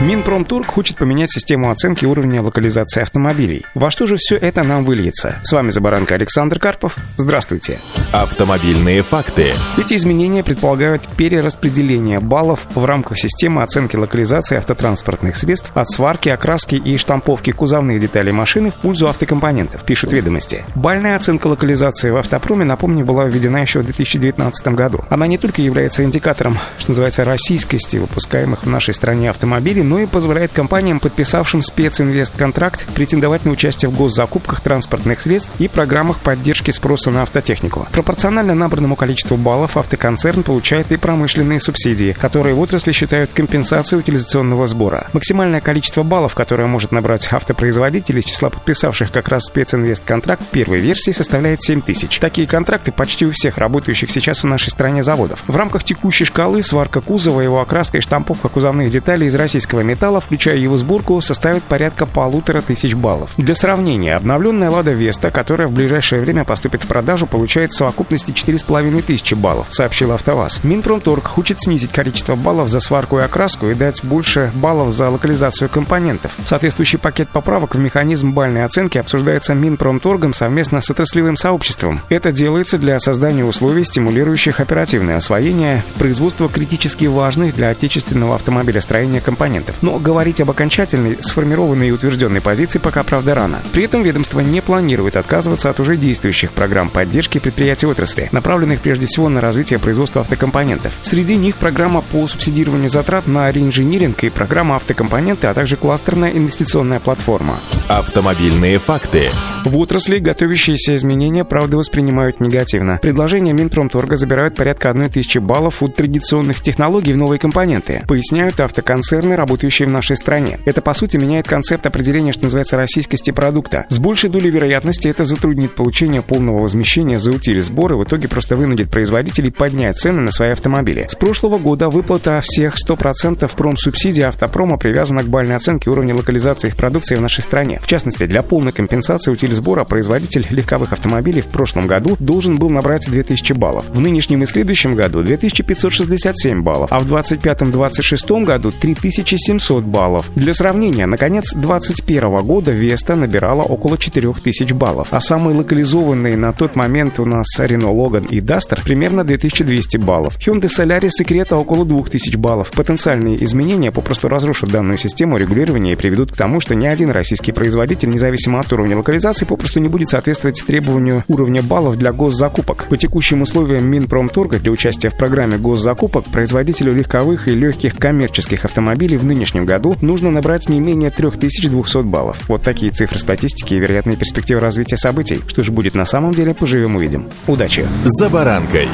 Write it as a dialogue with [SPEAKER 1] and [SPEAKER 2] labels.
[SPEAKER 1] Минпромторг хочет поменять систему оценки уровня локализации автомобилей. Во что же все это нам выльется? С вами Забаранка Александр Карпов. Здравствуйте.
[SPEAKER 2] Автомобильные факты.
[SPEAKER 1] Эти изменения предполагают перераспределение баллов в рамках системы оценки локализации автотранспортных средств от сварки, окраски и штамповки кузовных деталей машины в пользу автокомпонентов, пишут ведомости. Бальная оценка локализации в автопроме, напомню, была введена еще в 2019 году. Она не только является индикатором, что называется, российскости выпускаемых в нашей стране автомобилей, но и позволяет компаниям, подписавшим специнвестконтракт, претендовать на участие в госзакупках транспортных средств и программах поддержки спроса на автотехнику. Пропорционально набранному количеству баллов автоконцерн получает и промышленные субсидии, которые в отрасли считают компенсацией утилизационного сбора. Максимальное количество баллов, которое может набрать автопроизводитель из числа подписавших как раз специнвестконтракт первой версии, составляет 7 тысяч. Такие контракты почти у всех работающих сейчас в нашей стране заводов. В рамках текущей шкалы сварка кузова, его окраска и штамповка кузовных деталей из российского российского металла, включая его сборку, составит порядка полутора тысяч баллов. Для сравнения, обновленная «Лада Веста», которая в ближайшее время поступит в продажу, получает в совокупности 4,5 тысячи баллов, сообщил АвтоВАЗ. Минпромторг хочет снизить количество баллов за сварку и окраску и дать больше баллов за локализацию компонентов. Соответствующий пакет поправок в механизм бальной оценки обсуждается Минпромторгом совместно с отраслевым сообществом. Это делается для создания условий, стимулирующих оперативное освоение производства критически важных для отечественного автомобилестроения компонентов документов. Но говорить об окончательной, сформированной и утвержденной позиции пока, правда, рано. При этом ведомство не планирует отказываться от уже действующих программ поддержки предприятий отрасли, направленных прежде всего на развитие производства автокомпонентов. Среди них программа по субсидированию затрат на реинжиниринг и программа автокомпоненты, а также кластерная инвестиционная платформа.
[SPEAKER 2] Автомобильные факты.
[SPEAKER 1] В отрасли готовящиеся изменения, правда, воспринимают негативно. Предложения Минпромторга забирают порядка 1000 баллов от традиционных технологий в новые компоненты. Поясняют автоконцерны, работающие в нашей стране. Это, по сути, меняет концепт определения, что называется, российскости продукта. С большей долей вероятности это затруднит получение полного возмещения за утили сборы, в итоге просто вынудит производителей поднять цены на свои автомобили. С прошлого года выплата всех 100% промсубсидий автопрома привязана к бальной оценке уровня локализации их продукции в нашей стране. В частности, для полной компенсации утиль сбора производитель легковых автомобилей в прошлом году должен был набрать 2000 баллов. В нынешнем и следующем году 2567 баллов, а в 25-26 году 3000 1700 баллов. Для сравнения, на конец 2021 года Веста набирала около 4000 баллов, а самые локализованные на тот момент у нас Renault Logan и Duster примерно 2200 баллов. Hyundai Solaris Secreta около 2000 баллов. Потенциальные изменения попросту разрушат данную систему регулирования и приведут к тому, что ни один российский производитель, независимо от уровня локализации, попросту не будет соответствовать требованию уровня баллов для госзакупок. По текущим условиям Минпромторга для участия в программе госзакупок производителю легковых и легких коммерческих автомобилей в нынешнем году нужно набрать не менее 3200 баллов. Вот такие цифры статистики и вероятные перспективы развития событий. Что же будет на самом деле, поживем увидим. Удачи!
[SPEAKER 2] За баранкой!